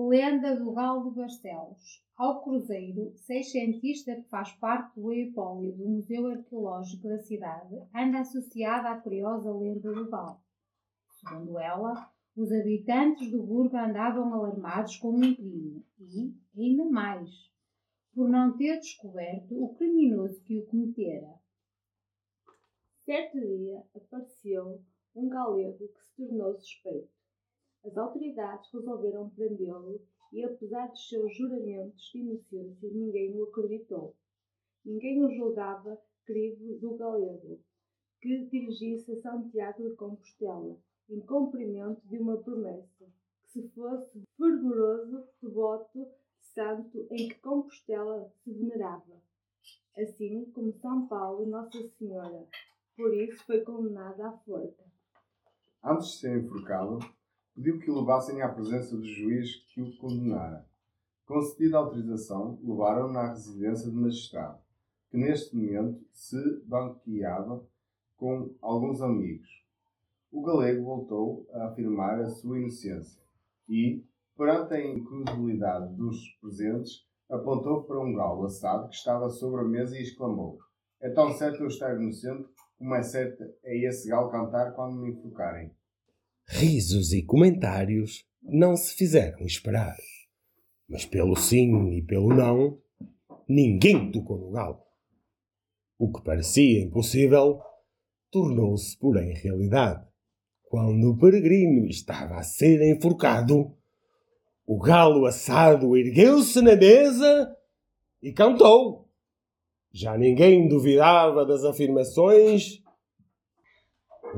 Lenda do Galo de Barcelos. Ao cruzeiro, seiscentista que faz parte do eipólio do Museu Arqueológico da cidade, anda associada à curiosa lenda do galo. Segundo ela, os habitantes do burgo andavam alarmados com um crime e, ainda mais, por não ter descoberto o criminoso que o cometera. Certo dia apareceu um galego que se tornou suspeito. As autoridades resolveram prendê-lo e, apesar dos seus juramentos de inocência, ninguém o acreditou. Ninguém o julgava crivo do galego, que dirigisse a Santiago de Compostela, em cumprimento de uma promessa, que se fosse fervoroso, devoto, santo em que Compostela se venerava, assim como São Paulo e Nossa Senhora. Por isso foi condenado à forca. Antes de ser enforcado, pediu que o levassem à presença do juiz que o condenara. Concedida a autorização, levaram-no à residência do magistrado, que neste momento se banqueava com alguns amigos. O galego voltou a afirmar a sua inocência e, perante a incredulidade dos presentes, apontou para um galo assado que estava sobre a mesa e exclamou: É tão certo eu estar inocente como é certo é esse galo cantar quando me enfocarem. Risos e comentários não se fizeram esperar. Mas pelo sim e pelo não, ninguém tocou no galo. O que parecia impossível tornou-se, porém, realidade. Quando o peregrino estava a ser enforcado, o galo assado ergueu-se na mesa e cantou. Já ninguém duvidava das afirmações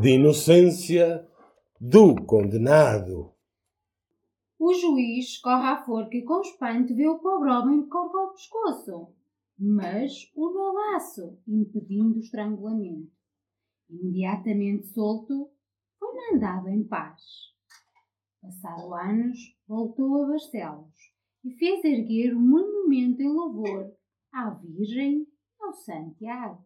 de inocência do condenado. O juiz corre à forca e com espanto vê o pobre homem de corpo ao pescoço, mas o no laço, impedindo o estrangulamento. Imediatamente solto, foi mandado em paz. Passado anos, voltou a Barcelos e fez erguer um monumento em louvor à Virgem ao Santiago.